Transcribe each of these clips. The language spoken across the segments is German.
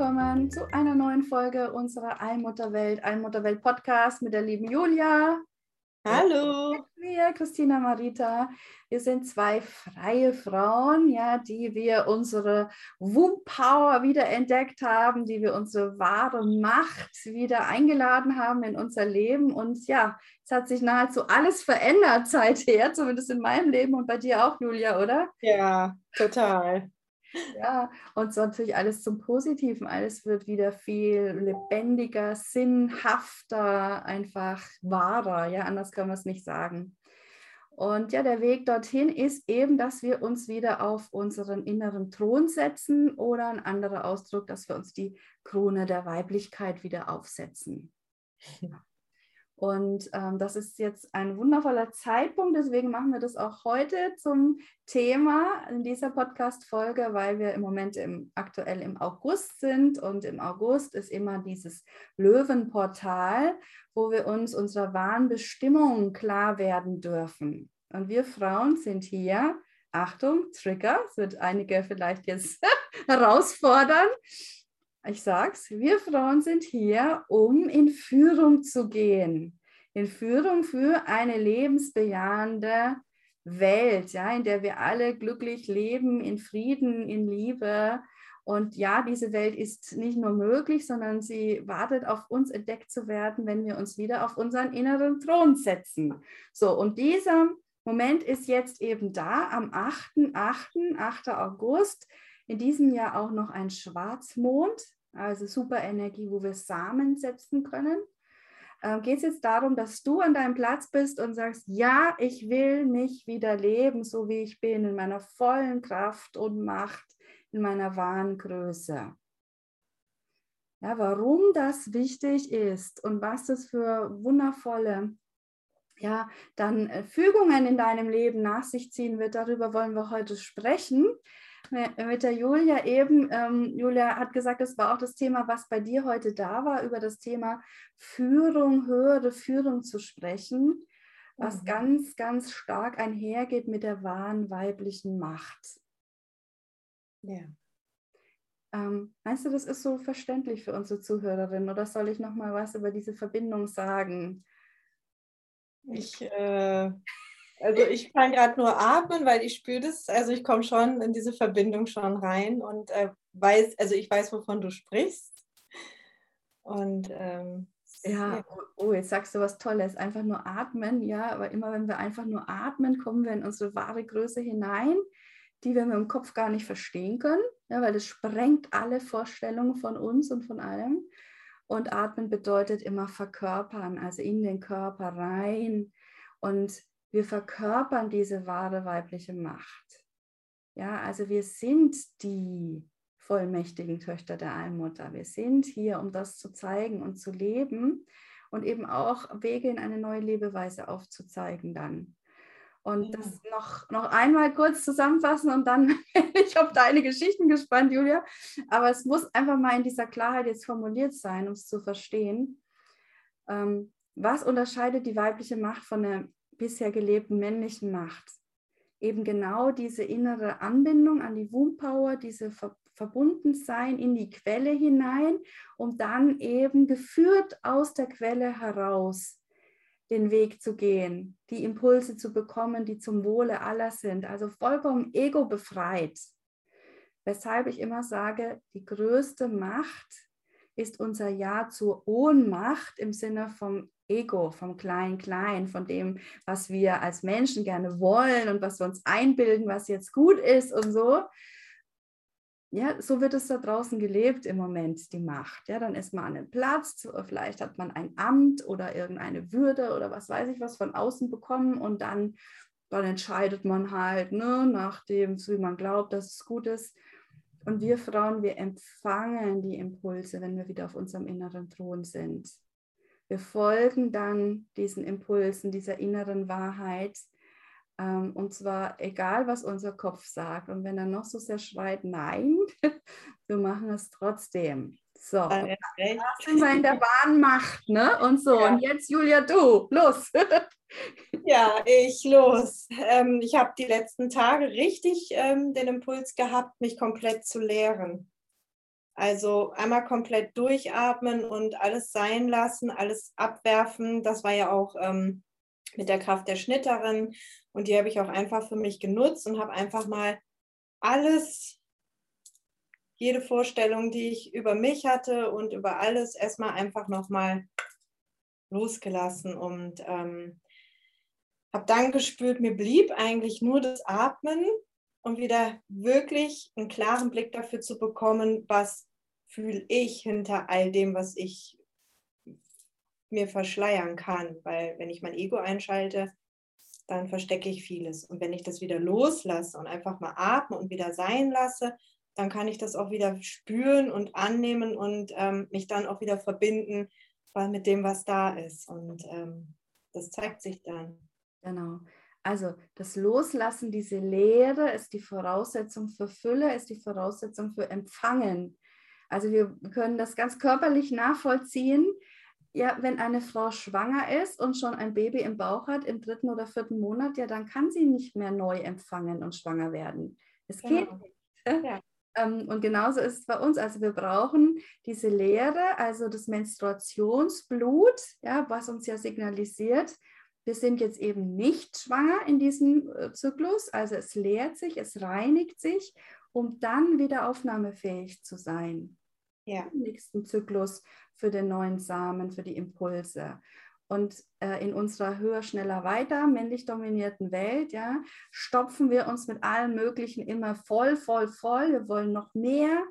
Willkommen zu einer neuen Folge unserer Allmutterwelt, Allmutterwelt Podcast mit der lieben Julia. Hallo. Wir, Christina Marita. Wir sind zwei freie Frauen, ja, die wir unsere Womb Power wieder entdeckt haben, die wir unsere wahre Macht wieder eingeladen haben in unser Leben. Und ja, es hat sich nahezu alles verändert seither, zumindest in meinem Leben und bei dir auch, Julia, oder? Ja, total. Ja, und so natürlich alles zum Positiven. Alles wird wieder viel lebendiger, sinnhafter, einfach wahrer. Ja, anders können wir es nicht sagen. Und ja, der Weg dorthin ist eben, dass wir uns wieder auf unseren inneren Thron setzen oder ein anderer Ausdruck, dass wir uns die Krone der Weiblichkeit wieder aufsetzen. Ja. Und ähm, das ist jetzt ein wundervoller Zeitpunkt. Deswegen machen wir das auch heute zum Thema in dieser Podcast-Folge, weil wir im Moment im, aktuell im August sind. Und im August ist immer dieses Löwenportal, wo wir uns unserer wahren Bestimmung klar werden dürfen. Und wir Frauen sind hier, Achtung, Trigger, das wird einige vielleicht jetzt herausfordern ich sag's, wir Frauen sind hier, um in Führung zu gehen. In Führung für eine lebensbejahende Welt, ja, in der wir alle glücklich leben, in Frieden, in Liebe. Und ja, diese Welt ist nicht nur möglich, sondern sie wartet auf uns entdeckt zu werden, wenn wir uns wieder auf unseren inneren Thron setzen. So, und dieser Moment ist jetzt eben da am 8. 8. 8. August in diesem Jahr auch noch ein Schwarzmond, also super Energie, wo wir Samen setzen können. Ähm, Geht es jetzt darum, dass du an deinem Platz bist und sagst, ja, ich will mich wieder leben, so wie ich bin, in meiner vollen Kraft und Macht, in meiner wahren Größe. Ja, warum das wichtig ist und was das für wundervolle ja, dann äh, Fügungen in deinem Leben nach sich ziehen wird, darüber wollen wir heute sprechen mit der Julia eben. Ähm, Julia hat gesagt, das war auch das Thema, was bei dir heute da war, über das Thema Führung, höhere Führung zu sprechen, was mhm. ganz, ganz stark einhergeht mit der wahren weiblichen Macht. Ja. Ähm, meinst du, das ist so verständlich für unsere Zuhörerinnen oder soll ich noch mal was über diese Verbindung sagen? Ich, äh, also ich kann gerade nur atmen, weil ich spüre das. Also ich komme schon in diese Verbindung schon rein und äh, weiß, also ich weiß, wovon du sprichst. Und ähm, ja, ja, oh, jetzt sagst du was Tolles. Einfach nur atmen, ja, aber immer wenn wir einfach nur atmen, kommen wir in unsere wahre Größe hinein, die wir mit dem Kopf gar nicht verstehen können, ja, weil das sprengt alle Vorstellungen von uns und von allem. Und atmen bedeutet immer verkörpern, also in den Körper rein. Und wir verkörpern diese wahre weibliche Macht. Ja, also wir sind die vollmächtigen Töchter der Allmutter. Wir sind hier, um das zu zeigen und zu leben und eben auch Wege in eine neue Lebeweise aufzuzeigen dann. Und ja. das noch, noch einmal kurz zusammenfassen und dann bin ich auf deine Geschichten gespannt, Julia. Aber es muss einfach mal in dieser Klarheit jetzt formuliert sein, um es zu verstehen. Ähm, was unterscheidet die weibliche Macht von der bisher gelebten männlichen Macht. Eben genau diese innere Anbindung an die Womb Power, diese Ver Verbundensein in die Quelle hinein, um dann eben geführt aus der Quelle heraus den Weg zu gehen, die Impulse zu bekommen, die zum Wohle aller sind, also vollkommen ego befreit. Weshalb ich immer sage, die größte Macht ist unser Ja zur Ohnmacht im Sinne vom Ego, vom Klein-Klein, von dem, was wir als Menschen gerne wollen und was wir uns einbilden, was jetzt gut ist und so. Ja, so wird es da draußen gelebt im Moment, die Macht. Ja, dann ist man an einem Platz, vielleicht hat man ein Amt oder irgendeine Würde oder was weiß ich was von außen bekommen und dann dann entscheidet man halt, ne, nach dem, wie man glaubt, dass es gut ist. Und wir Frauen, wir empfangen die Impulse, wenn wir wieder auf unserem inneren Thron sind. Wir folgen dann diesen Impulsen, dieser inneren Wahrheit. Ähm, und zwar egal, was unser Kopf sagt. Und wenn er noch so sehr schreit, nein, wir machen es trotzdem. So, was immer in der Bahn macht, ne? Und so. Ja. Und jetzt, Julia, du, los. ja, ich los. Ähm, ich habe die letzten Tage richtig ähm, den Impuls gehabt, mich komplett zu leeren. Also einmal komplett durchatmen und alles sein lassen, alles abwerfen. Das war ja auch ähm, mit der Kraft der Schnitterin. Und die habe ich auch einfach für mich genutzt und habe einfach mal alles jede Vorstellung, die ich über mich hatte und über alles erstmal einfach nochmal losgelassen und ähm, habe dann gespürt, mir blieb eigentlich nur das Atmen und wieder wirklich einen klaren Blick dafür zu bekommen, was fühle ich hinter all dem, was ich mir verschleiern kann. Weil wenn ich mein Ego einschalte, dann verstecke ich vieles. Und wenn ich das wieder loslasse und einfach mal atme und wieder sein lasse, dann kann ich das auch wieder spüren und annehmen und ähm, mich dann auch wieder verbinden mit dem, was da ist. Und ähm, das zeigt sich dann. Genau. Also das Loslassen, diese Leere ist die Voraussetzung für Fülle, ist die Voraussetzung für Empfangen. Also wir können das ganz körperlich nachvollziehen. Ja, wenn eine Frau schwanger ist und schon ein Baby im Bauch hat, im dritten oder vierten Monat, ja, dann kann sie nicht mehr neu empfangen und schwanger werden. Es genau. geht nicht. Ja. Ähm, und genauso ist es bei uns. Also wir brauchen diese Lehre, also das Menstruationsblut, ja, was uns ja signalisiert, wir sind jetzt eben nicht schwanger in diesem äh, Zyklus. Also es leert sich, es reinigt sich, um dann wieder aufnahmefähig zu sein. Ja. Im nächsten Zyklus für den neuen Samen, für die Impulse. Und äh, in unserer höher, schneller, weiter, männlich dominierten Welt, ja, stopfen wir uns mit allem Möglichen immer voll, voll, voll. Wir wollen noch mehr.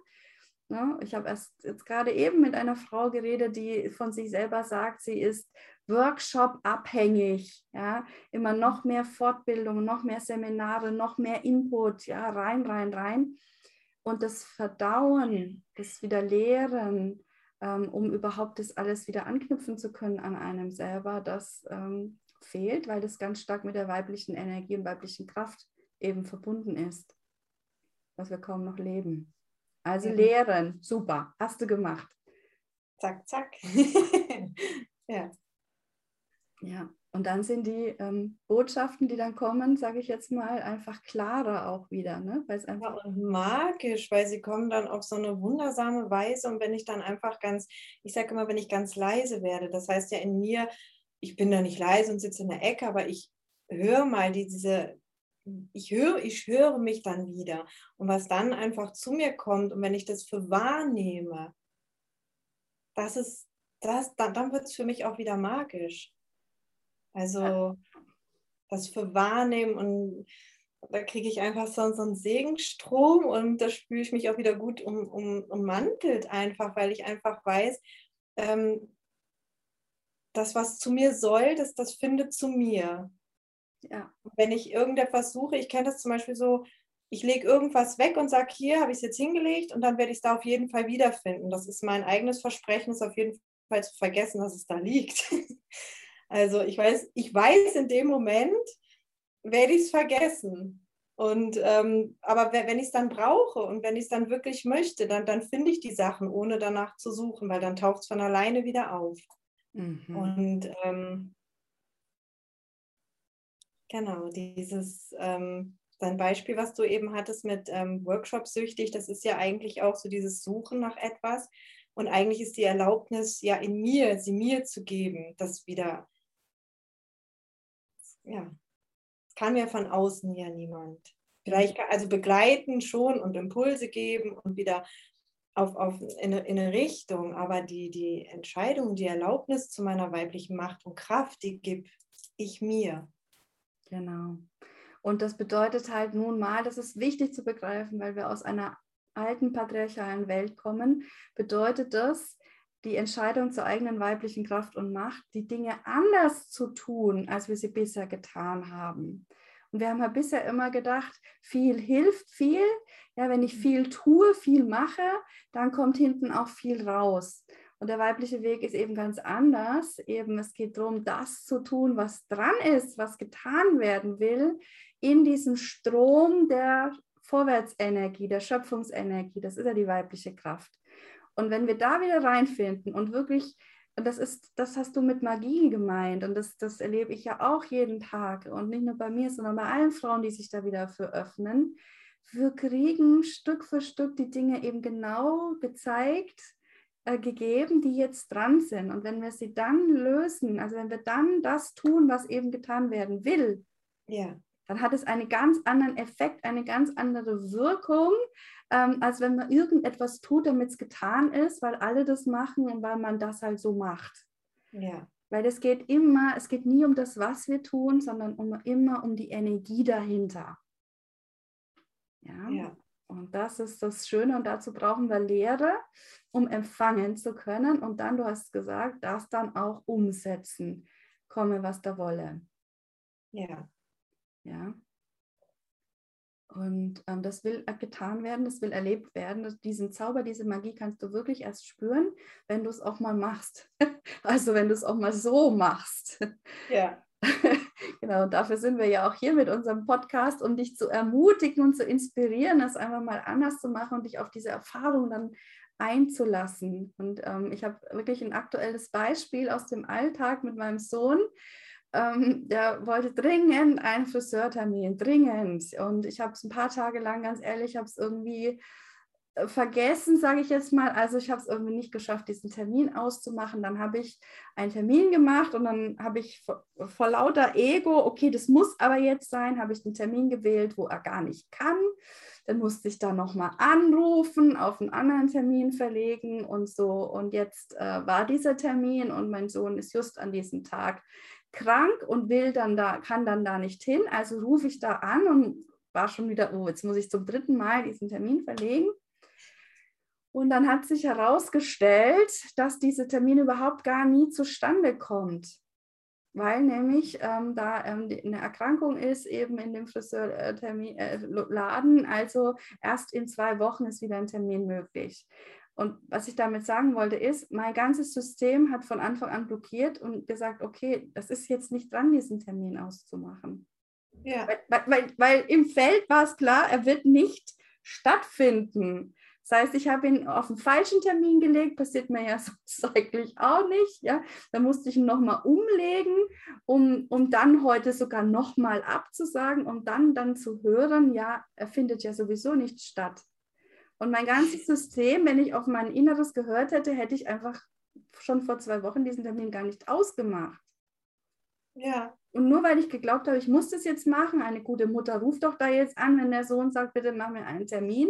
Ne? ich habe erst jetzt gerade eben mit einer Frau geredet, die von sich selber sagt, sie ist Workshop-abhängig. Ja, immer noch mehr Fortbildung, noch mehr Seminare, noch mehr Input, ja, rein, rein, rein. Und das Verdauen, das Wiederlehren, um überhaupt das alles wieder anknüpfen zu können an einem selber, das ähm, fehlt, weil das ganz stark mit der weiblichen Energie und weiblichen Kraft eben verbunden ist, was wir kaum noch leben. Also ja. lehren, super, hast du gemacht. Zack, zack. ja. Ja, und dann sind die ähm, Botschaften, die dann kommen, sage ich jetzt mal, einfach klarer auch wieder. Ne? Weil es einfach ja, und magisch, weil sie kommen dann auf so eine wundersame Weise. Und wenn ich dann einfach ganz, ich sage immer, wenn ich ganz leise werde, das heißt ja in mir, ich bin da nicht leise und sitze in der Ecke, aber ich höre mal diese, ich höre, ich höre mich dann wieder. Und was dann einfach zu mir kommt und wenn ich das für wahrnehme, das ist, das, dann, dann wird es für mich auch wieder magisch. Also das für wahrnehmen und da kriege ich einfach so, so einen Segenstrom und da spüre ich mich auch wieder gut um, um, ummantelt einfach, weil ich einfach weiß, ähm, das, was zu mir soll, das, das findet zu mir. Ja. Wenn ich irgendetwas suche, ich kenne das zum Beispiel so, ich lege irgendwas weg und sage, hier habe ich es jetzt hingelegt und dann werde ich es da auf jeden Fall wiederfinden. Das ist mein eigenes Versprechen, ist auf jeden Fall zu vergessen, dass es da liegt. Also ich weiß, ich weiß in dem Moment, werde ich es vergessen. Und ähm, aber wenn ich es dann brauche und wenn ich es dann wirklich möchte, dann, dann finde ich die Sachen, ohne danach zu suchen, weil dann taucht es von alleine wieder auf. Mhm. Und ähm, genau, dieses ähm, dein Beispiel, was du eben hattest mit ähm, Workshop süchtig, das ist ja eigentlich auch so dieses Suchen nach etwas. Und eigentlich ist die Erlaubnis ja in mir, sie mir zu geben, das wieder ja, kann mir von außen ja niemand. Vielleicht, also begleiten schon und Impulse geben und wieder auf, auf in, eine, in eine Richtung, aber die, die Entscheidung, die Erlaubnis zu meiner weiblichen Macht und Kraft, die gebe ich mir. Genau. Und das bedeutet halt nun mal, das ist wichtig zu begreifen, weil wir aus einer alten patriarchalen Welt kommen, bedeutet das, die Entscheidung zur eigenen weiblichen Kraft und Macht, die Dinge anders zu tun, als wir sie bisher getan haben. Und wir haben ja bisher immer gedacht, viel hilft viel. Ja, wenn ich viel tue, viel mache, dann kommt hinten auch viel raus. Und der weibliche Weg ist eben ganz anders. Eben, es geht darum, das zu tun, was dran ist, was getan werden will, in diesem Strom der Vorwärtsenergie, der Schöpfungsenergie. Das ist ja die weibliche Kraft. Und wenn wir da wieder reinfinden und wirklich, und das ist, das hast du mit Magie gemeint und das, das erlebe ich ja auch jeden Tag und nicht nur bei mir, sondern bei allen Frauen, die sich da wieder für öffnen. Wir kriegen Stück für Stück die Dinge eben genau gezeigt, äh, gegeben, die jetzt dran sind. Und wenn wir sie dann lösen, also wenn wir dann das tun, was eben getan werden will, ja. dann hat es einen ganz anderen Effekt, eine ganz andere Wirkung, ähm, als wenn man irgendetwas tut, damit es getan ist, weil alle das machen und weil man das halt so macht. Ja. Weil es geht immer, es geht nie um das, was wir tun, sondern um, immer um die Energie dahinter. Ja. ja. Und das ist das Schöne und dazu brauchen wir Lehre, um empfangen zu können und dann, du hast gesagt, das dann auch umsetzen, komme was da wolle. Ja. Ja. Und ähm, das will getan werden, das will erlebt werden. Diesen Zauber, diese Magie kannst du wirklich erst spüren, wenn du es auch mal machst. also wenn du es auch mal so machst. Ja. genau, dafür sind wir ja auch hier mit unserem Podcast, um dich zu ermutigen und zu inspirieren, das einfach mal anders zu machen und dich auf diese Erfahrung dann einzulassen. Und ähm, ich habe wirklich ein aktuelles Beispiel aus dem Alltag mit meinem Sohn. Ähm, der wollte dringend einen Friseurtermin, dringend. Und ich habe es ein paar Tage lang, ganz ehrlich, habe es irgendwie äh, vergessen, sage ich jetzt mal. Also ich habe es irgendwie nicht geschafft, diesen Termin auszumachen. Dann habe ich einen Termin gemacht und dann habe ich vor, vor, lauter Ego, okay, das muss aber jetzt sein, habe ich einen Termin gewählt, wo er gar nicht kann. Dann musste ich da nochmal anrufen, auf einen anderen Termin verlegen und so. Und jetzt äh, war dieser Termin und mein Sohn ist just an diesem Tag krank und will dann da, kann dann da nicht hin. Also rufe ich da an und war schon wieder, oh, jetzt muss ich zum dritten Mal diesen Termin verlegen. Und dann hat sich herausgestellt, dass dieser Termin überhaupt gar nie zustande kommt, weil nämlich ähm, da ähm, eine Erkrankung ist, eben in dem Friseurladen. Äh, also erst in zwei Wochen ist wieder ein Termin möglich. Und was ich damit sagen wollte, ist, mein ganzes System hat von Anfang an blockiert und gesagt, okay, das ist jetzt nicht dran, diesen Termin auszumachen. Ja. Weil, weil, weil im Feld war es klar, er wird nicht stattfinden. Das heißt, ich habe ihn auf den falschen Termin gelegt, passiert mir ja sonst eigentlich auch nicht. Ja? Da musste ich ihn nochmal umlegen, um, um dann heute sogar nochmal abzusagen, um dann, dann zu hören, ja, er findet ja sowieso nicht statt. Und mein ganzes System, wenn ich auf mein Inneres gehört hätte, hätte ich einfach schon vor zwei Wochen diesen Termin gar nicht ausgemacht. Ja. Und nur weil ich geglaubt habe, ich muss das jetzt machen, eine gute Mutter ruft doch da jetzt an, wenn der Sohn sagt, bitte mach mir einen Termin,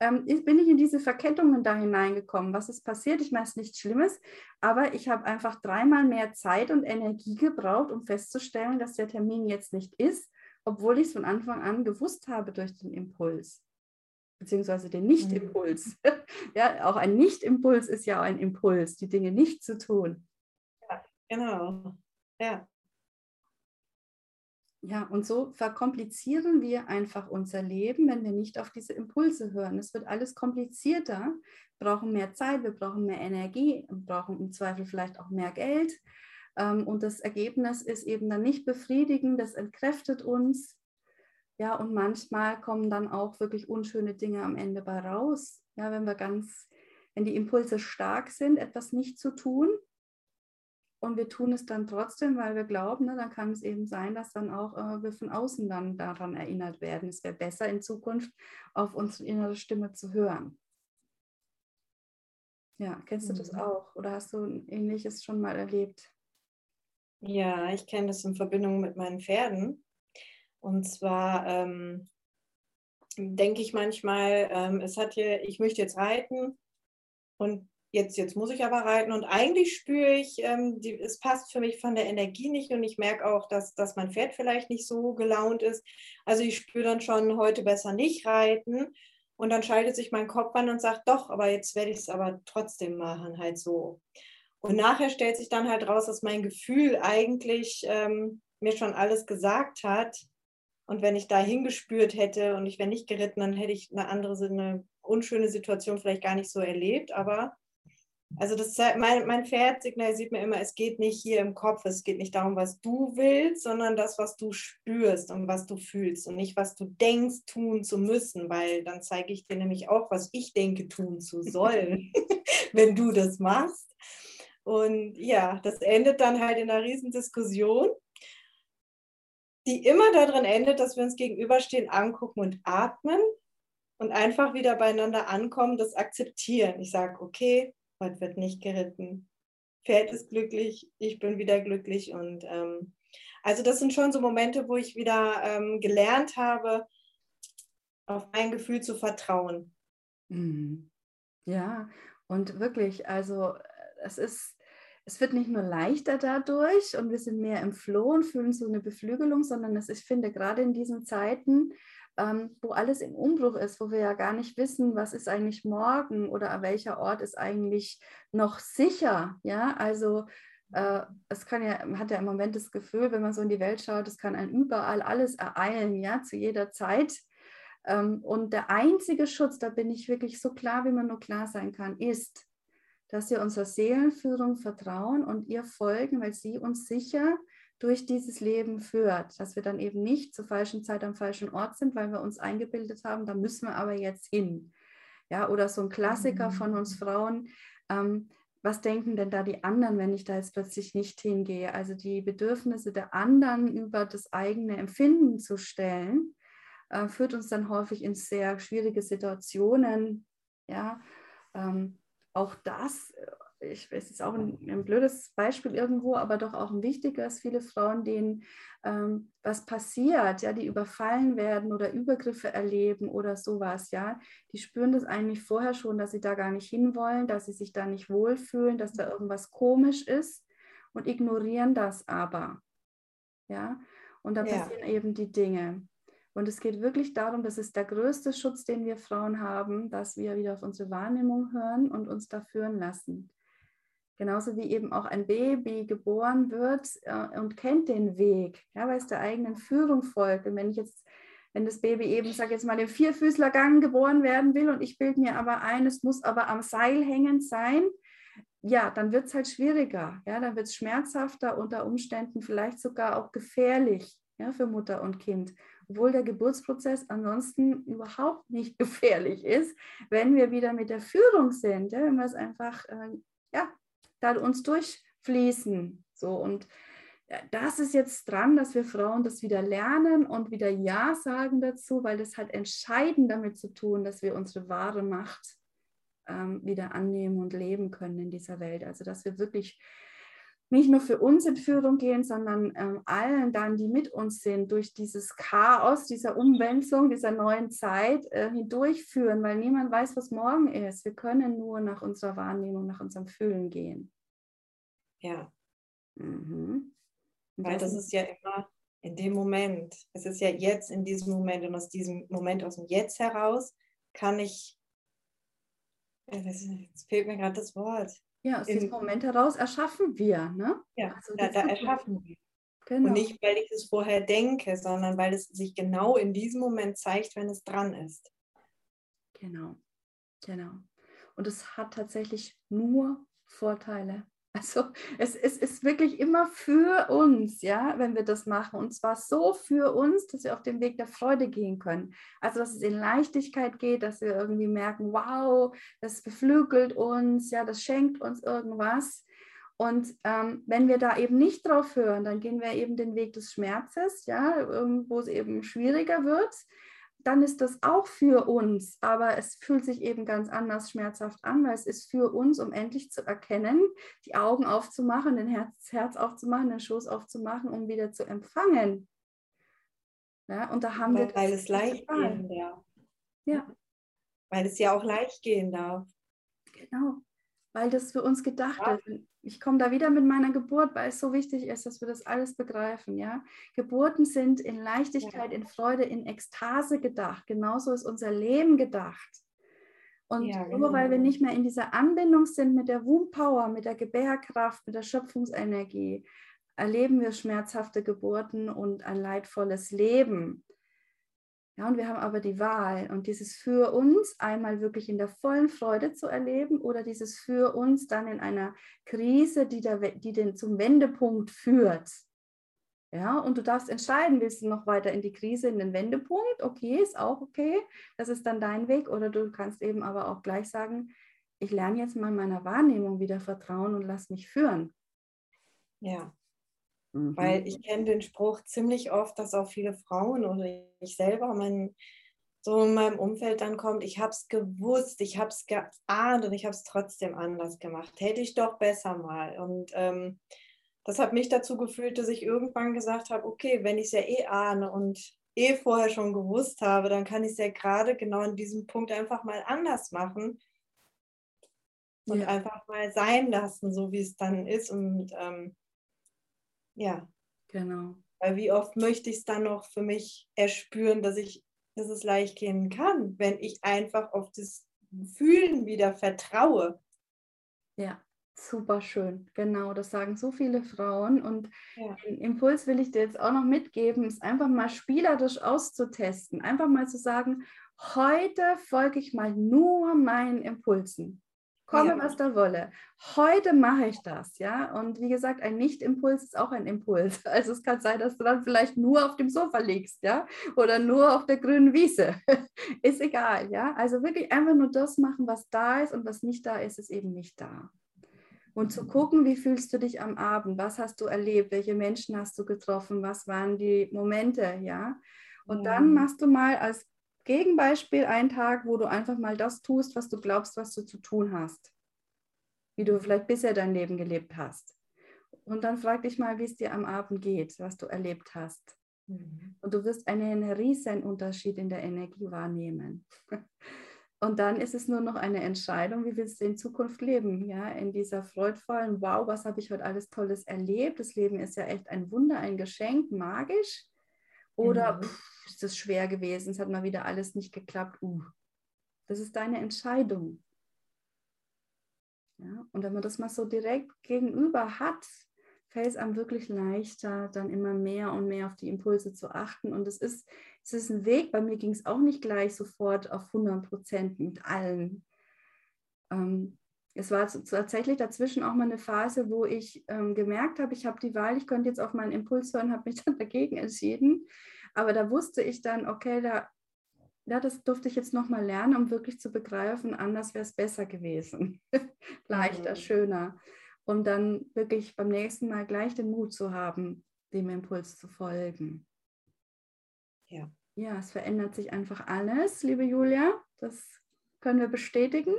ähm, bin ich in diese Verkettungen da hineingekommen. Was ist passiert? Ich meine, es ist nichts Schlimmes, aber ich habe einfach dreimal mehr Zeit und Energie gebraucht, um festzustellen, dass der Termin jetzt nicht ist, obwohl ich es von Anfang an gewusst habe durch den Impuls beziehungsweise den Nicht-Impuls. Mhm. ja, auch ein Nicht-Impuls ist ja ein Impuls, die Dinge nicht zu tun. Ja, genau. Ja. Ja, und so verkomplizieren wir einfach unser Leben, wenn wir nicht auf diese Impulse hören. Es wird alles komplizierter, wir brauchen mehr Zeit, wir brauchen mehr Energie, wir brauchen im Zweifel vielleicht auch mehr Geld. Ähm, und das Ergebnis ist eben dann nicht befriedigend, das entkräftet uns. Ja, und manchmal kommen dann auch wirklich unschöne Dinge am Ende bei raus. Ja, wenn wir ganz, wenn die Impulse stark sind, etwas nicht zu tun, und wir tun es dann trotzdem, weil wir glauben, ne, dann kann es eben sein, dass dann auch äh, wir von außen dann daran erinnert werden. Es wäre besser in Zukunft auf unsere innere Stimme zu hören. Ja, kennst du das mhm. auch oder hast du ein ähnliches schon mal erlebt? Ja, ich kenne das in Verbindung mit meinen Pferden. Und zwar ähm, denke ich manchmal, ähm, es hat hier, ich möchte jetzt reiten und jetzt, jetzt muss ich aber reiten und eigentlich spüre ich, ähm, die, es passt für mich von der Energie nicht und ich merke auch, dass, dass mein Pferd vielleicht nicht so gelaunt ist. Also ich spüre dann schon, heute besser nicht reiten und dann schaltet sich mein Kopf an und sagt, doch, aber jetzt werde ich es aber trotzdem machen, halt so. Und nachher stellt sich dann halt raus, dass mein Gefühl eigentlich ähm, mir schon alles gesagt hat Und wenn ich da hingespürt hätte und ich wäre nicht geritten, dann hätte ich eine andere, eine unschöne Situation vielleicht gar nicht so erlebt. Aber also das mein, mein Pferd signalisiert mir immer, es geht nicht hier im Kopf, es geht nicht darum, was du willst, sondern das, was du spürst und was du fühlst und nicht, was du denkst, tun zu müssen, weil dann zeige ich dir nämlich auch, was ich denke, tun zu sollen, wenn du das machst. Und ja, das endet dann halt in einer riesen Diskussion, die immer darin endet, dass wir uns gegenüberstehen, angucken und atmen und einfach wieder beieinander ankommen, das akzeptieren. Ich sage, okay, heute wird nicht geritten. Pferd ist glücklich, ich bin wieder glücklich. Und ähm, also das sind schon so Momente, wo ich wieder ähm, gelernt habe, auf mein Gefühl zu vertrauen. Mhm. Ja, und wirklich, also es ist, es wird nicht nur leichter dadurch und wir sind mehr im Flow und fühlen so eine Beflügelung, sondern es, ich finde, gerade in diesen Zeiten ähm, wo alles im Umbruch ist, wo wir ja gar nicht wissen, was ist eigentlich morgen oder an welcher Ort ist eigentlich noch sicher. Ja, also äh, es kann ja, man hat ja im Moment das Gefühl, wenn man so in die Welt schaut, es kann einen überall alles ereilen, ja, zu jeder Zeit. Ähm, und der einzige Schutz, da bin ich wirklich so klar, wie man nur klar sein kann, ist, dass wir unserer Seelenführung vertrauen und ihr folgen, weil sie uns sicher durch dieses Leben führt, dass wir dann eben nicht zur falschen Zeit am falschen Ort sind, weil wir uns eingebildet haben, da müssen wir aber jetzt hin. Ja, oder so ein Klassiker von uns mhm. Frauen, ähm, was denken denn da die anderen, wenn ich da jetzt plötzlich nicht hingehe? Also die Bedürfnisse der anderen über das eigene Empfinden zu stellen, äh, führt uns dann häufig in sehr schwierige Situationen. Ja, ähm, auch das ich weiß, es ist auch ein, ein, blödes Beispiel irgendwo, aber doch auch ein wichtiges, viele Frauen, denen ähm, was passiert, ja, die überfallen werden oder Übergriffe erleben oder sowas, ja, die spüren das eigentlich vorher schon, dass sie da gar nicht hinwollen, dass sie sich da nicht wohlfühlen, dass da irgendwas komisch ist und ignorieren das aber, ja, und dann ja. passieren eben die Dinge. Und es geht wirklich darum, das ist der größte Schutz, den wir Frauen haben, dass wir wieder auf unsere Wahrnehmung hören und uns da führen lassen. Genauso wie eben auch ein Baby geboren wird äh, und kennt den Weg, ja, weil es der eigenen Führung folgt. Und wenn ich jetzt, wenn das Baby eben, sage jetzt mal, im Vierfüßlergang geboren werden will und ich bilde mir aber ein, es muss aber am Seil hängend sein, ja, dann wird es halt schwieriger. Ja, dann wird es schmerzhafter, unter Umständen vielleicht sogar auch gefährlich ja, für Mutter und Kind. Obwohl der Geburtsprozess ansonsten überhaupt nicht gefährlich ist, wenn wir wieder mit der Führung sind, ja, wenn wir es einfach äh, ja, da uns durchfließen. So und das ist jetzt dran, dass wir Frauen das wieder lernen und wieder Ja sagen dazu, weil das hat entscheidend damit zu tun, dass wir unsere wahre Macht ähm, wieder annehmen und leben können in dieser Welt. Also dass wir wirklich nicht nur für uns in Führung gehen, sondern ähm, allen dann, die mit uns sind, durch dieses Chaos, dieser Umwälzung, dieser neuen Zeit äh, hindurchführen, weil niemand weiß, was morgen ist. Wir können nur nach unserer Wahrnehmung, nach unserem Fühlen gehen. Ja. Mhm. Weil das ist ja immer in dem Moment. Es ist ja jetzt in diesem Moment und aus diesem Moment, aus dem Jetzt heraus, kann ich, jetzt fehlt mir gerade das Wort, ja, aus diesem Moment heraus erschaffen wir. Ne? Ja, also da, da erschaffen wir. Genau. Und nicht, weil ich es vorher denke, sondern weil es sich genau in diesem Moment zeigt, wenn es dran ist. Genau, genau. Und es hat tatsächlich nur Vorteile. Also es, es ist wirklich immer für uns, ja, wenn wir das machen. Und zwar so für uns, dass wir auf den Weg der Freude gehen können. Also dass es in Leichtigkeit geht, dass wir irgendwie merken, wow, das beflügelt uns, ja, das schenkt uns irgendwas. Und ähm, wenn wir da eben nicht drauf hören, dann gehen wir eben den Weg des Schmerzes, ja, wo es eben schwieriger wird dann ist das auch für uns, aber es fühlt sich eben ganz anders schmerzhaft an, weil es ist für uns, um endlich zu erkennen, die Augen aufzumachen, den Herz, das Herz aufzumachen, den Schoß aufzumachen, um wieder zu empfangen. Ja, und da haben weil, wir. Weil es leicht gehen darf. Ja. Weil es ja auch leicht gehen darf. Genau weil das für uns gedacht ja. ist. Ich komme da wieder mit meiner Geburt, weil es so wichtig ist, dass wir das alles begreifen. Ja? Geburten sind in Leichtigkeit, ja. in Freude, in Ekstase gedacht. Genauso ist unser Leben gedacht. Und ja, genau. nur weil wir nicht mehr in dieser Anbindung sind mit der Womb Power, mit der Gebärkraft, mit der Schöpfungsenergie, erleben wir schmerzhafte Geburten und ein leidvolles Leben. Ja, und wir haben aber die Wahl und dieses für uns einmal wirklich in der vollen Freude zu erleben oder dieses für uns dann in einer Krise, die, der, die den zum Wendepunkt führt. Ja, und du darfst entscheiden, willst du noch weiter in die Krise, in den Wendepunkt? Okay, ist auch okay. Das ist dann dein Weg. Oder du kannst eben aber auch gleich sagen, ich lerne jetzt mal meiner Wahrnehmung wieder vertrauen und lass mich führen. Ja. Mhm. Weil ich kenne den Spruch ziemlich oft, dass auch viele Frauen oder ich selber mein, so in meinem Umfeld dann kommt, ich habe es gewusst, ich habe es geahnt und ich habe es trotzdem anders gemacht. Hätte ich doch besser mal. Und ähm, das hat mich dazu gefühlt, dass ich irgendwann gesagt habe, okay, wenn ich es ja eh ahne und eh vorher schon gewusst habe, dann kann ich es ja gerade genau in diesem Punkt einfach mal anders machen und ja. einfach mal sein lassen, so wie es dann ist. Und ähm, ja. Genau. Weil wie oft möchte ich es dann noch für mich erspüren, dass ich, dass es leicht gehen kann, wenn ich einfach auf das Fühlen wieder vertraue. Ja, super schön. Genau, das sagen so viele Frauen. Und ja. den Impuls will ich dir jetzt auch noch mitgeben, ist einfach mal spielerisch auszutesten. Einfach mal zu sagen, heute folge ich mal nur meinen Impulsen. Komme, ja. was da wolle. Heute mache ich das, ja. Und wie gesagt, ein Nicht-Impuls ist auch ein Impuls. Also es kann sein, dass du dann vielleicht nur auf dem Sofa liegst, ja, oder nur auf der grünen Wiese. ist egal, ja. Also wirklich einfach nur das machen, was da ist und was nicht da ist, ist eben nicht da. Und zu gucken, wie fühlst du dich am Abend? Was hast du erlebt? Welche Menschen hast du getroffen? Was waren die Momente, ja? Und dann machst du mal als Gegenbeispiel ein Tag, wo du einfach mal das tust, was du glaubst, was du zu tun hast. Wie du vielleicht bisher dein Leben gelebt hast. Und dann frag dich mal, wie es dir am Abend geht, was du erlebt hast. Mhm. Und du wirst einen riesen Unterschied in der Energie wahrnehmen. Und dann ist es nur noch eine Entscheidung, wie willst du in Zukunft leben? Ja, in dieser freudvollen, wow, was habe ich heute alles Tolles erlebt? Das Leben ist ja echt ein Wunder, ein Geschenk, magisch. Oder mhm. pff, ist es schwer gewesen, es hat mal wieder alles nicht geklappt. Uh, das ist deine Entscheidung. Ja, und wenn man das mal so direkt gegenüber hat, fällt es einem wirklich leichter, dann immer mehr und mehr auf die Impulse zu achten. Und es ist, es ist ein Weg, bei mir ging es auch nicht gleich sofort auf 100 Prozent mit allen. Ähm, es war tatsächlich dazwischen auch mal eine Phase, wo ich ähm, gemerkt habe, ich habe die Wahl, ich könnte jetzt auf meinen Impuls hören, habe mich dann dagegen entschieden. Aber da wusste ich dann, okay, da, ja, das durfte ich jetzt nochmal lernen, um wirklich zu begreifen, anders wäre es besser gewesen. Leichter, mhm. schöner. Um dann wirklich beim nächsten Mal gleich den Mut zu haben, dem Impuls zu folgen. Ja. Ja, es verändert sich einfach alles, liebe Julia. Das können wir bestätigen.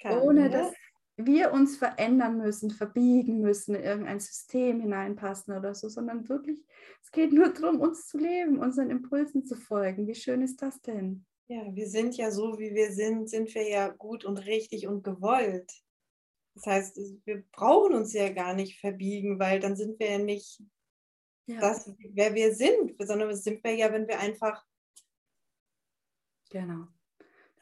Kann, ohne dass wir uns verändern müssen, verbiegen müssen, in irgendein System hineinpassen oder so, sondern wirklich, es geht nur darum, uns zu leben, unseren Impulsen zu folgen. Wie schön ist das denn? Ja, wir sind ja so, wie wir sind, sind wir ja gut und richtig und gewollt. Das heißt, wir brauchen uns ja gar nicht verbiegen, weil dann sind wir ja nicht ja. das, wer wir sind, sondern sind wir ja, wenn wir einfach genau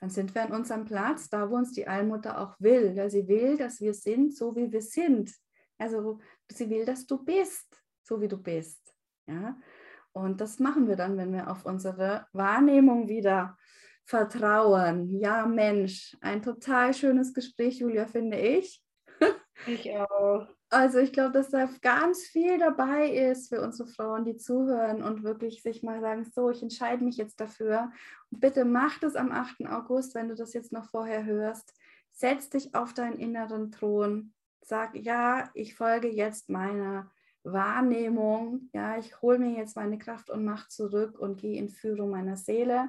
dann sind wir an unserem Platz, da wo uns die Allmutter auch will. Ja, sie will, dass wir sind, so wie wir sind. Also sie will, dass du bist, so wie du bist. Ja? Und das machen wir dann, wenn wir auf unsere Wahrnehmung wieder vertrauen. Ja, Mensch, ein total schönes Gespräch, Julia, finde ich. Ich auch. Also ich glaube, dass da ganz viel dabei ist für unsere Frauen, die zuhören und wirklich sich mal sagen, so, ich entscheide mich jetzt dafür. Und bitte mach das am 8. August, wenn du das jetzt noch vorher hörst. Setz dich auf deinen inneren Thron. Sag, ja, ich folge jetzt meiner Wahrnehmung. Ja, ich hole mir jetzt meine Kraft und Macht zurück und gehe in Führung meiner Seele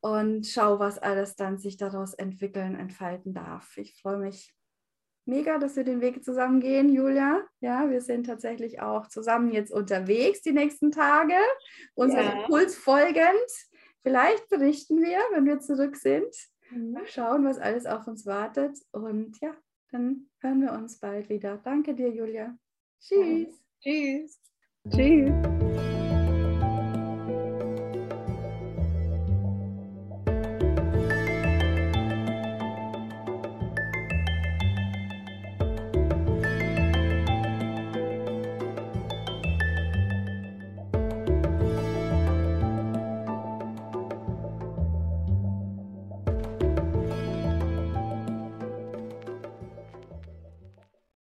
und schau, was alles dann sich daraus entwickeln, entfalten darf. Ich freue mich mega, dass wir den Weg zusammen gehen, Julia. Ja, wir sind tatsächlich auch zusammen jetzt unterwegs die nächsten Tage, unserem ja. Impuls folgend. Vielleicht berichten wir, wenn wir zurück sind. Mhm. Mal schauen, was alles auf uns wartet. Und ja, dann hören wir uns bald wieder. Danke dir, Julia. Tschüss. Ja. Tschüss. Tschüss.